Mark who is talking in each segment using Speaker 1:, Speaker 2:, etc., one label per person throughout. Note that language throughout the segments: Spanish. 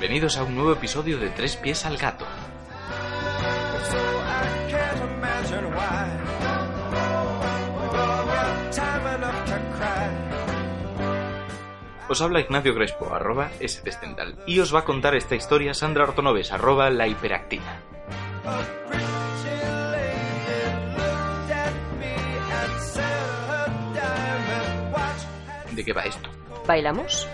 Speaker 1: Bienvenidos a un nuevo episodio de Tres Pies al Gato. Os habla Ignacio Crespo, arroba stestendal, y os va a contar esta historia Sandra Ortonoves, arroba la hiperactiva. ¿De qué va esto?
Speaker 2: ¿Bailamos?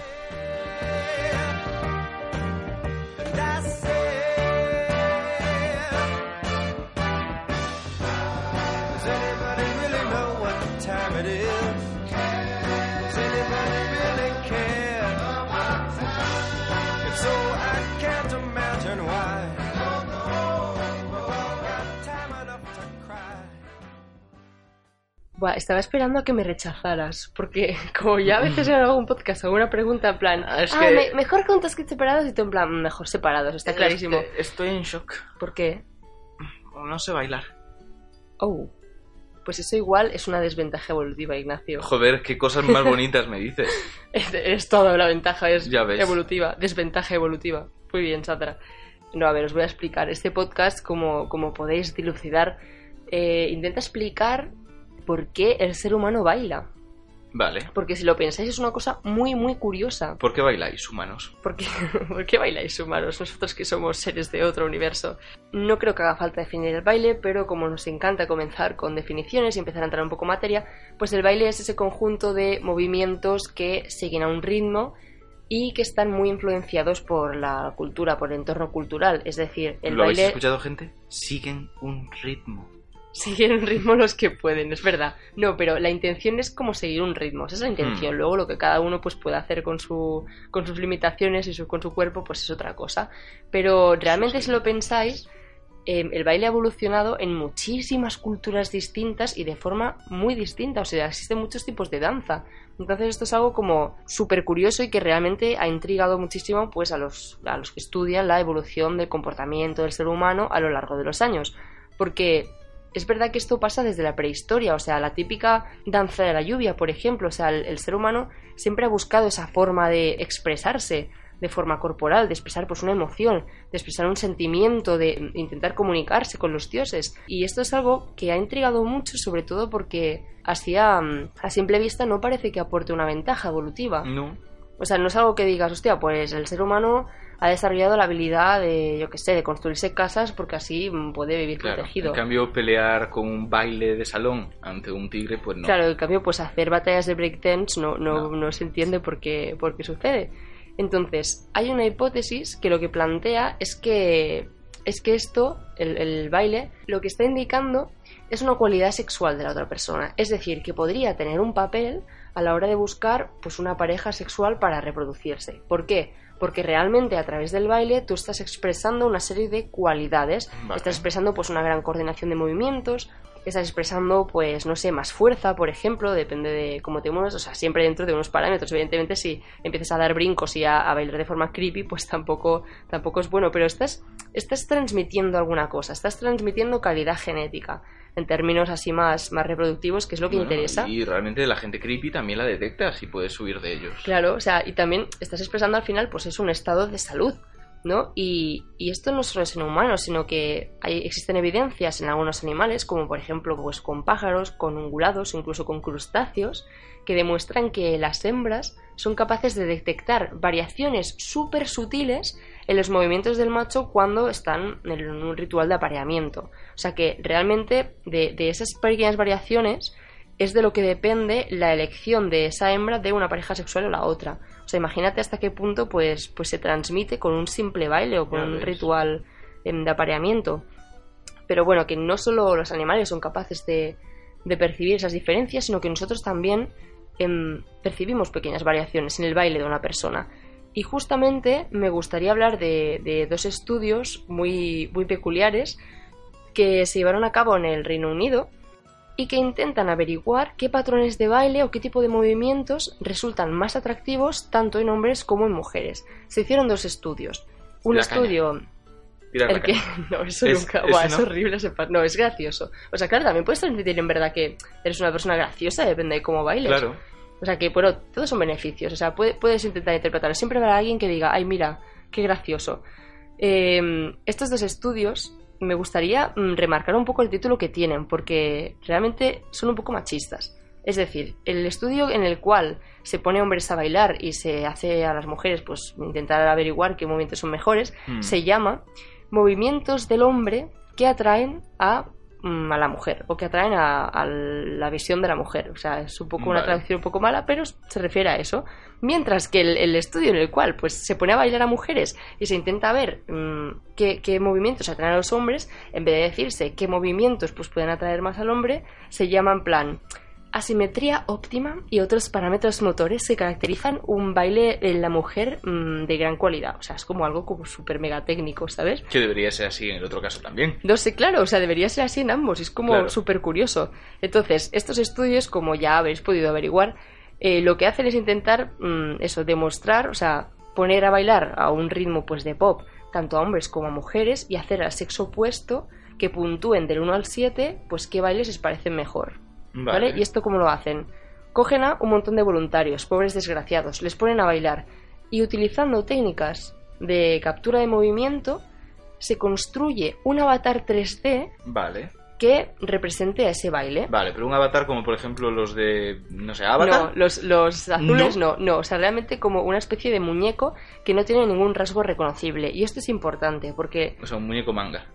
Speaker 2: Buah, estaba esperando a que me rechazaras, porque como ya a veces en algún podcast hago una pregunta en plan,
Speaker 1: Ah, es
Speaker 2: ah,
Speaker 1: que-
Speaker 2: me- mejor juntos que separados, y tú en plan, mejor separados, está clarísimo.
Speaker 1: Este- estoy en shock.
Speaker 2: ¿Por qué?
Speaker 1: No sé bailar.
Speaker 2: Oh, pues eso igual es una desventaja evolutiva, Ignacio.
Speaker 1: Joder, qué cosas más bonitas me dices.
Speaker 2: Es, es toda una ventaja, es
Speaker 1: Ya ves.
Speaker 2: evolutiva, desventaja evolutiva. Muy bien, Sandra. No, a ver, os voy a explicar. Este podcast, como, como podéis dilucidar, eh, intenta explicar por qué el ser humano baila.
Speaker 1: Vale.
Speaker 2: Porque si lo pensáis es una cosa muy, muy curiosa.
Speaker 1: ¿Por qué bailáis, humanos?
Speaker 2: ¿Por qué, ¿Por qué bailáis humanos? Nosotros que somos seres de otro universo. No creo que haga falta definir el baile, pero como nos encanta comenzar con definiciones y empezar a entrar un poco en materia, pues el baile es ese conjunto de movimientos que siguen a un ritmo y que están muy influenciados por la cultura, por el entorno cultural. Es decir, el
Speaker 1: ¿Lo habéis
Speaker 2: baile
Speaker 1: escuchado, gente? Siguen un ritmo.
Speaker 2: Siguen un ritmo los que pueden, es verdad. No, pero la intención es como seguir un ritmo, esa es la intención.
Speaker 1: Hmm.
Speaker 2: Luego lo que cada uno pues puede hacer con su con sus limitaciones y su, con su cuerpo pues es otra cosa. Pero realmente
Speaker 1: sí.
Speaker 2: si lo pensáis, eh, el baile ha evolucionado en muchísimas culturas distintas y de forma muy distinta. O sea, existen muchos tipos de danza. Entonces esto es algo como súper curioso y que realmente ha intrigado muchísimo pues a los, a los que estudian la evolución del comportamiento del ser humano a lo largo de los años. Porque es verdad que esto pasa desde la prehistoria, o sea, la típica danza de la lluvia, por ejemplo, o sea, el, el ser humano siempre ha buscado esa forma de expresarse de forma corporal, de expresar pues una emoción, de expresar un sentimiento, de intentar comunicarse con los dioses. Y esto es algo que ha intrigado mucho, sobre todo porque así a, a simple vista no parece que aporte una ventaja evolutiva.
Speaker 1: No.
Speaker 2: O sea, no es algo que digas, hostia, pues el ser humano ha desarrollado la habilidad de, yo qué sé, de construirse casas porque así mm, puede vivir
Speaker 1: Claro.
Speaker 2: protegido.
Speaker 1: En cambio, pelear con un baile de salón ante un tigre, pues no.
Speaker 2: Claro, en cambio, pues hacer batallas de breakdance no, no,
Speaker 1: No.
Speaker 2: no se entiende por qué, por qué sucede. Entonces, hay una hipótesis que lo que plantea es que, es que esto, el, el baile, lo que está indicando es una cualidad sexual de la otra persona. Es decir, que podría tener un papel a la hora de buscar pues, una pareja sexual para reproducirse. ¿Por qué? Porque realmente a través del baile tú estás expresando una serie de cualidades.
Speaker 1: Vale.
Speaker 2: Estás expresando pues una gran coordinación de movimientos, estás expresando, pues, no sé, más fuerza, por ejemplo, depende de cómo te mueves, o sea, siempre dentro de unos parámetros. Evidentemente, si empiezas a dar brincos y a, a bailar de forma creepy, pues tampoco, tampoco es bueno, pero estás, estás transmitiendo alguna cosa, estás transmitiendo calidad genética, en términos así más, más reproductivos, que es lo que
Speaker 1: Bueno,
Speaker 2: interesa.
Speaker 1: Y realmente la gente creepy también la detecta si puedes huir de ellos.
Speaker 2: Claro, o sea, y también estás expresando al final, pues es un estado de salud, ¿no? Y, y esto no solo es en humanos, sino que hay, existen evidencias en algunos animales, como por ejemplo, pues con pájaros, con ungulados, incluso con crustáceos, que demuestran que las hembras son capaces de detectar variaciones súper sutiles en los movimientos del macho cuando están en un ritual de apareamiento. O sea que realmente de, de esas pequeñas variaciones es de lo que depende la elección de esa hembra de una pareja sexual o la otra. O sea, imagínate hasta qué punto pues, pues se transmite con un simple baile o con
Speaker 1: Ya
Speaker 2: un
Speaker 1: ves.
Speaker 2: ritual em, de apareamiento. Pero bueno, que no solo los animales son capaces de, de percibir esas diferencias, sino que nosotros también em, percibimos pequeñas variaciones en el baile de una persona. Y justamente me gustaría hablar de, de dos estudios muy, muy peculiares que se llevaron a cabo en el Reino Unido y que intentan averiguar qué patrones de baile o qué tipo de movimientos resultan más atractivos tanto en hombres como en mujeres. Se hicieron dos estudios. Un
Speaker 1: La
Speaker 2: estudio
Speaker 1: la
Speaker 2: el que
Speaker 1: caña.
Speaker 2: no eso
Speaker 1: Es-
Speaker 2: nunca Buah, es horrible ese no es gracioso o sea claro también puedes transmitir en verdad que eres una persona graciosa depende de cómo bailes
Speaker 1: Claro.
Speaker 2: o sea que bueno todos son beneficios o sea puede- puedes intentar interpretarlo siempre habrá alguien que diga ay mira qué gracioso Eh, estos dos estudios me gustaría mm, remarcar un poco el título que tienen porque realmente son un poco machistas es decir, el estudio en el cual se pone hombres a bailar y se hace a las mujeres pues intentar averiguar qué movimientos son mejores,
Speaker 1: Mm.
Speaker 2: se llama movimientos del hombre que atraen a, a la mujer o que atraen a, a la visión de la mujer. O sea, es un poco una traducción un poco mala, pero se refiere a eso. Mientras que el, el estudio en el cual pues, se pone a bailar a mujeres y se intenta ver mm, qué, qué movimientos atraen a los hombres, en vez de decirse qué movimientos pues, pueden atraer más al hombre, se llama en plan asimetría óptima y otros parámetros motores que caracterizan un baile en la mujer mm, de gran cualidad. O sea, es como algo como súper mega técnico, ¿sabes?
Speaker 1: Que debería ser así en el otro caso también.
Speaker 2: No sé, claro, o sea, debería ser así en ambos, es como
Speaker 1: Claro.
Speaker 2: súper curioso. Entonces, estos estudios, como ya habéis podido averiguar, eh, lo que hacen es intentar, mm, eso, demostrar, o sea, poner a bailar a un ritmo pues de pop, tanto a hombres como a mujeres, y hacer al sexo opuesto que puntúen del 1 al 7, pues qué bailes les parecen mejor. ¿Vale? ¿Y esto cómo lo hacen? Cogen a un montón de voluntarios, pobres desgraciados, les ponen a bailar y utilizando técnicas de captura de movimiento se construye un avatar 3D
Speaker 1: Vale.
Speaker 2: que represente a ese baile.
Speaker 1: Vale, pero un avatar como por ejemplo los de, no sé, Avatar.
Speaker 2: No, los, los azules no. no, o sea, realmente como una especie de muñeco que no tiene ningún rasgo reconocible. Y esto es importante porque
Speaker 1: O sea, un muñeco manga.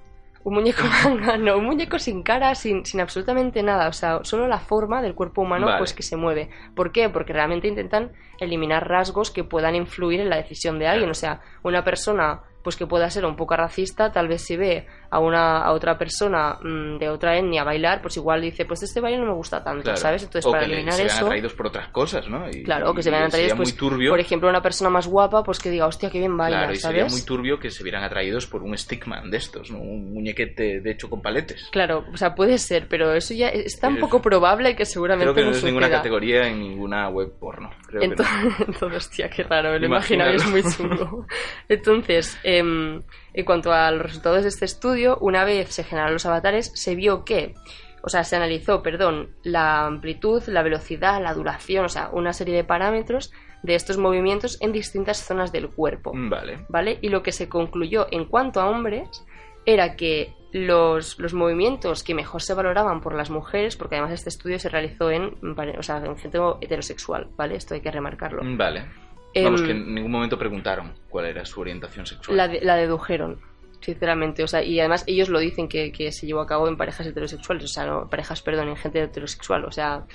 Speaker 2: Un muñeco manga, no, un muñeco sin cara, sin, sin absolutamente nada, o sea, solo la forma del cuerpo humano
Speaker 1: Vale.
Speaker 2: pues que se mueve. ¿Por qué? Porque realmente intentan eliminar rasgos que puedan influir en la decisión de alguien, o sea, una persona pues que pueda ser un poco racista, tal vez si ve a una a otra persona mm, de otra etnia bailar, pues igual dice, pues este baile no me gusta tanto,
Speaker 1: Claro.
Speaker 2: ¿sabes? Entonces
Speaker 1: o
Speaker 2: para
Speaker 1: que
Speaker 2: eliminar
Speaker 1: se vean
Speaker 2: eso,
Speaker 1: atraídos por otras cosas, ¿no? Y-
Speaker 2: claro, que se vean atraídos, pues,
Speaker 1: muy turbio.
Speaker 2: por ejemplo, una persona más guapa, pues que diga, hostia, qué bien baila,
Speaker 1: claro, y
Speaker 2: ¿sabes?
Speaker 1: sería muy turbio que se vieran atraídos por un stickman de estos, ¿no? Un muñequete de hecho con paletes.
Speaker 2: Claro, o sea, puede ser, pero eso ya es tan
Speaker 1: Es-
Speaker 2: poco probable que seguramente
Speaker 1: Creo que no es ninguna categoría en ninguna web porno. Creo que no.
Speaker 2: Entonces, entonces, hostia, qué raro, me lo es muy chungo. Entonces, em, en cuanto a los resultados de este estudio, una vez se generaron los avatares, se vio que, o sea, se analizó, perdón, la amplitud, la velocidad, la duración, o sea, una serie de parámetros de estos movimientos en distintas zonas del cuerpo.
Speaker 1: Mm, Vale.
Speaker 2: ¿vale? Y lo que se concluyó en cuanto a hombres era que los, los movimientos que mejor se valoraban por las mujeres, porque además este estudio se realizó en, o sea, en gente heterosexual, ¿vale? Esto hay que remarcarlo.
Speaker 1: Mm, Vale.
Speaker 2: Em,
Speaker 1: Vamos, que en ningún momento preguntaron cuál era su orientación sexual.
Speaker 2: la, de- la dedujeron, sinceramente. O sea, y además ellos lo dicen que, que se llevó a cabo en parejas heterosexuales, o sea, no, parejas, perdón, en gente heterosexual. O sea,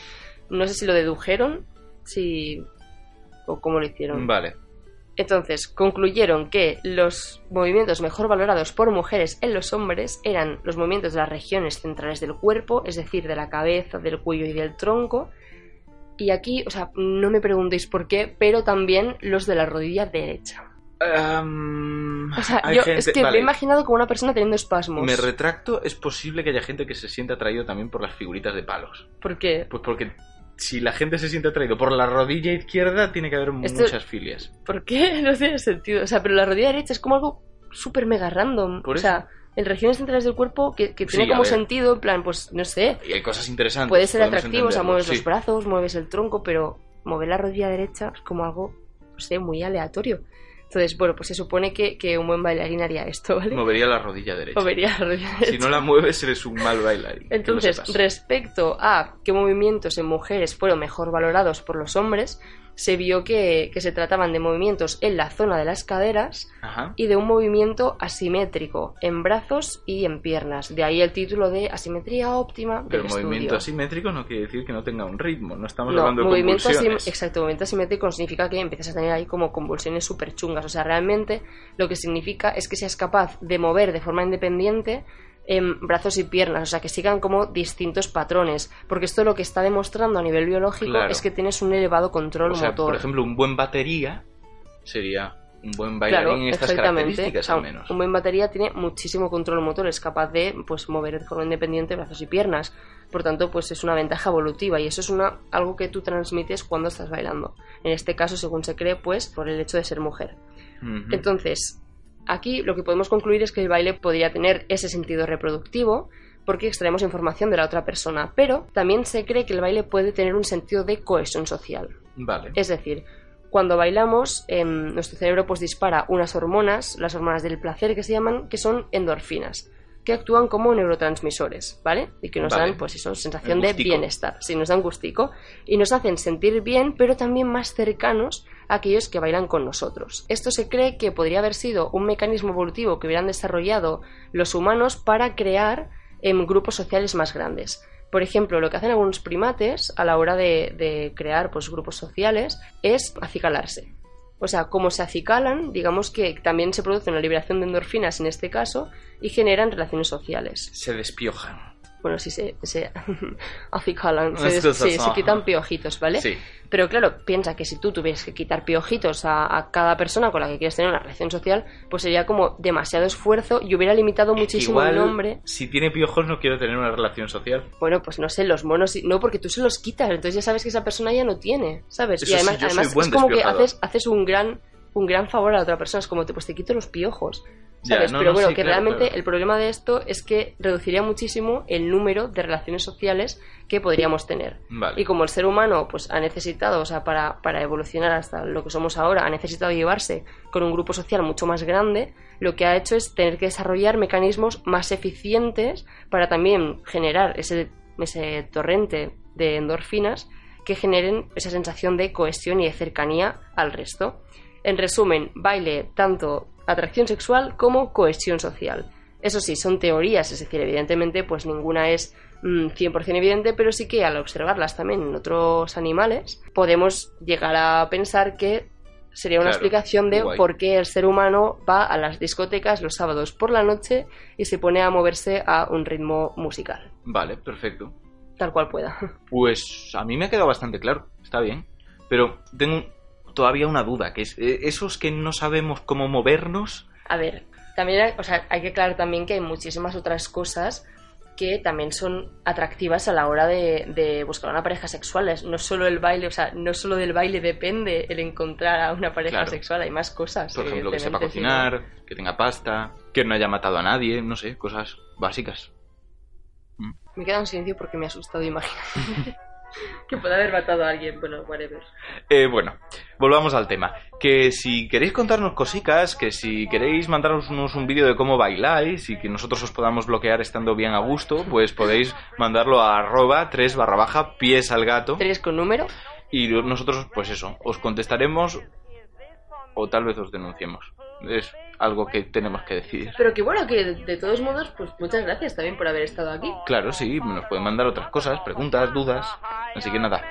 Speaker 2: no sé si lo dedujeron, si. o cómo lo hicieron.
Speaker 1: Vale.
Speaker 2: Entonces, concluyeron que los movimientos mejor valorados por mujeres en los hombres eran los movimientos de las regiones centrales del cuerpo, es decir, de la cabeza, del cuello y del tronco. Y aquí, o sea, no me preguntéis por qué, pero también los de la rodilla derecha.
Speaker 1: Em,
Speaker 2: O sea, yo
Speaker 1: gente-
Speaker 2: es que me he imaginado como una persona teniendo espasmos.
Speaker 1: Me retracto, es posible que haya gente que se sienta atraído también por las figuritas de palos.
Speaker 2: ¿Por qué?
Speaker 1: Pues porque si la gente se siente atraído por la rodilla izquierda, tiene que haber
Speaker 2: Esto-
Speaker 1: muchas filias.
Speaker 2: ¿Por qué? No tiene sentido. O sea, pero la rodilla derecha es como algo súper mega random.
Speaker 1: Por
Speaker 2: o sea, en regiones centrales del cuerpo que, que
Speaker 1: Sí,
Speaker 2: tiene como sentido, en plan, pues no sé,
Speaker 1: Y hay cosas interesantes.
Speaker 2: puede ser atractivo, o sea, mueves
Speaker 1: sí.
Speaker 2: los brazos, mueves el tronco, pero mover la rodilla derecha es como algo, no sé, muy aleatorio. Entonces, bueno, pues se supone que, que un buen bailarín haría esto, ¿vale?
Speaker 1: Movería la rodilla derecha.
Speaker 2: Movería la rodilla
Speaker 1: Si
Speaker 2: derecha.
Speaker 1: no la mueves, eres un mal bailarín.
Speaker 2: Entonces, respecto a qué movimientos en mujeres fueron mejor valorados por los hombres, se vio que, que se trataban de movimientos en la zona de las caderas
Speaker 1: Ajá.
Speaker 2: y de un movimiento asimétrico en brazos y en piernas. De ahí el título de asimetría óptima del
Speaker 1: Pero el movimiento asimétrico no quiere decir que no tenga un ritmo. No estamos
Speaker 2: No,
Speaker 1: hablando de
Speaker 2: movimiento
Speaker 1: convulsiones.
Speaker 2: exacto, movimiento asimétrico significa que empiezas a tener ahí como convulsiones súper chungas. O sea, realmente lo que significa es que seas capaz de mover de forma independiente em, brazos y piernas, o sea, que sigan como distintos patrones, porque esto lo que está demostrando a nivel biológico
Speaker 1: Claro.
Speaker 2: es que tienes un elevado control
Speaker 1: O sea,
Speaker 2: motor.
Speaker 1: por ejemplo, un buen batería sería un buen
Speaker 2: Claro,
Speaker 1: bailarín en estas características al menos.
Speaker 2: Un buen batería tiene muchísimo control motor, es capaz de pues mover de forma independiente brazos y piernas. Por tanto, pues es una ventaja evolutiva y eso es una algo que tú transmites cuando estás bailando. En este caso, según se cree, pues por el hecho de ser mujer. Entonces, aquí lo que podemos concluir es que el baile podría tener ese sentido reproductivo porque extraemos información de la otra persona, pero también se cree que el baile puede tener un sentido de cohesión social.
Speaker 1: Vale.
Speaker 2: Es decir, cuando bailamos, em, nuestro cerebro pues dispara unas hormonas, las hormonas del placer que se llaman, que son endorfinas, que actúan como neurotransmisores, ¿vale? Y que nos
Speaker 1: Vale.
Speaker 2: dan, pues eso, sensación de bienestar. Sí, nos dan gustico. Y nos hacen sentir bien, pero también más cercanos a aquellos que bailan con nosotros. Esto se cree que podría haber sido un mecanismo evolutivo que hubieran desarrollado los humanos para crear em, grupos sociales más grandes. Por ejemplo, lo que hacen algunos primates a la hora de, de crear pues, grupos sociales es acicalarse. O sea, como se acicalan, digamos que también se produce una liberación de endorfinas en este caso y generan relaciones sociales.
Speaker 1: Se despiojan.
Speaker 2: Bueno, sí, se, se acicalan, se, se quitan piojitos, ¿vale?
Speaker 1: Sí.
Speaker 2: Pero claro, piensa que si tú tuvieras que quitar piojitos a, a cada persona con la que quieres tener una relación social, pues sería como demasiado esfuerzo y hubiera limitado muchísimo
Speaker 1: Igual,
Speaker 2: el nombre.
Speaker 1: si tiene piojos no quiero tener una relación social.
Speaker 2: Bueno, pues no sé, los monos, no, porque tú se los quitas, entonces ya sabes que esa persona ya no tiene, ¿sabes?
Speaker 1: Eso
Speaker 2: y además,
Speaker 1: sí,
Speaker 2: además es como que haces, haces un gran un gran favor a la otra persona, es como te, pues te quito los piojos,
Speaker 1: Ya,
Speaker 2: ¿sabes?
Speaker 1: no,
Speaker 2: Pero
Speaker 1: no,
Speaker 2: bueno,
Speaker 1: sí,
Speaker 2: que
Speaker 1: claro,
Speaker 2: realmente
Speaker 1: claro.
Speaker 2: el problema de esto es que reduciría muchísimo el número de relaciones sociales que podríamos tener.
Speaker 1: Vale.
Speaker 2: Y como el ser humano pues ha necesitado, o sea, para, para evolucionar hasta lo que somos ahora, ha necesitado llevarse con un grupo social mucho más grande, lo que ha hecho es tener que desarrollar mecanismos más eficientes para también generar ese, ese torrente de endorfinas que generen esa sensación de cohesión y de cercanía al resto. En resumen, baile tanto atracción sexual como cohesión social. Eso sí, son teorías, es decir, evidentemente, pues ninguna es mm, 100% evidente, pero sí que al observarlas también en otros animales, podemos llegar a pensar que sería una
Speaker 1: Claro,
Speaker 2: explicación de
Speaker 1: guay.
Speaker 2: por qué el ser humano va a las discotecas los sábados por la noche y se pone a moverse a un ritmo musical,
Speaker 1: Vale, perfecto.
Speaker 2: tal cual pueda.
Speaker 1: Pues a mí me ha quedado bastante claro, está bien. Pero tengo todavía una duda, que es, eh, esos que no sabemos cómo movernos,
Speaker 2: A ver, también hay, o sea, hay que aclarar también que hay muchísimas otras cosas que también son atractivas a la hora de, de buscar una pareja sexual. No solo el baile, o sea, no solo del baile depende el encontrar a una pareja
Speaker 1: Claro.
Speaker 2: sexual, hay más cosas.
Speaker 1: por ejemplo, que sepa cocinar, que tenga pasta, que no haya matado a nadie, no sé, cosas básicas.
Speaker 2: Me queda en silencio porque me ha asustado imaginar que puede haber matado a alguien. Bueno, whatever.
Speaker 1: Eh, bueno, volvamos al tema. Que si queréis contarnos cositas, que si queréis mandarnos un vídeo de cómo bailáis y que nosotros os podamos bloquear estando bien a gusto, pues podéis mandarlo a arroba 3 barra baja pies al gato
Speaker 2: ¿Tres con número?
Speaker 1: y nosotros, pues eso, os contestaremos o tal vez os denunciemos. Es algo que tenemos que decidir.
Speaker 2: Pero que bueno, que de, de todos modos, pues muchas gracias también por haber estado aquí.
Speaker 1: Claro, sí, nos pueden mandar otras cosas, preguntas, dudas. Así que nada,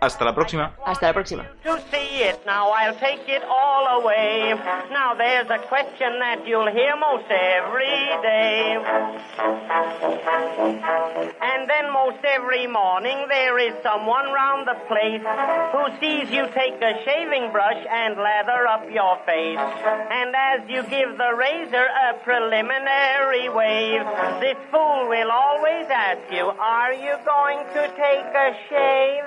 Speaker 1: hasta la próxima.
Speaker 2: Hasta la próxima.
Speaker 3: to see it. Now I'll take it all away. Now there's a question that you'll hear most every day. And then most every morning there is someone round the place who sees you take a shaving brush and lather up your face. And as you give the razor a preliminary wave, this fool will always ask you, are you going to take a shave?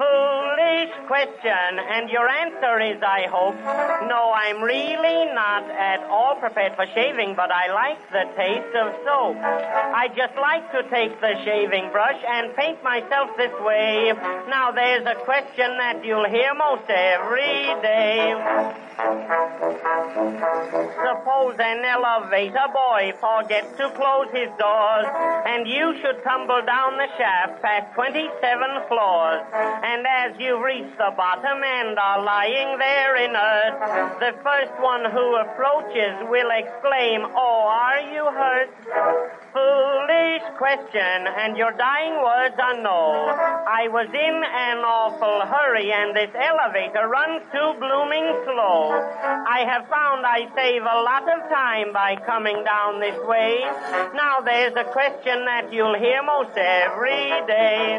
Speaker 3: Foolish question, and your answer is, I hope, no, I'm really not at all prepared for shaving, but I like the taste of soap. I just like to take the shaving brush and paint myself this way. Now there's a question that you'll hear most every day. Suppose an elevator boy forgets to close his doors, and you should tumble down the shaft past 27 floors. And as you you've reached the bottom and are lying there inert. The first one who approaches will exclaim, Oh, are you hurt? Foolish question, and your dying words are no. I was in an awful hurry, and this elevator runs too blooming slow. I have found I save a lot of time by coming down this way. Now there's a question that you'll hear most every day.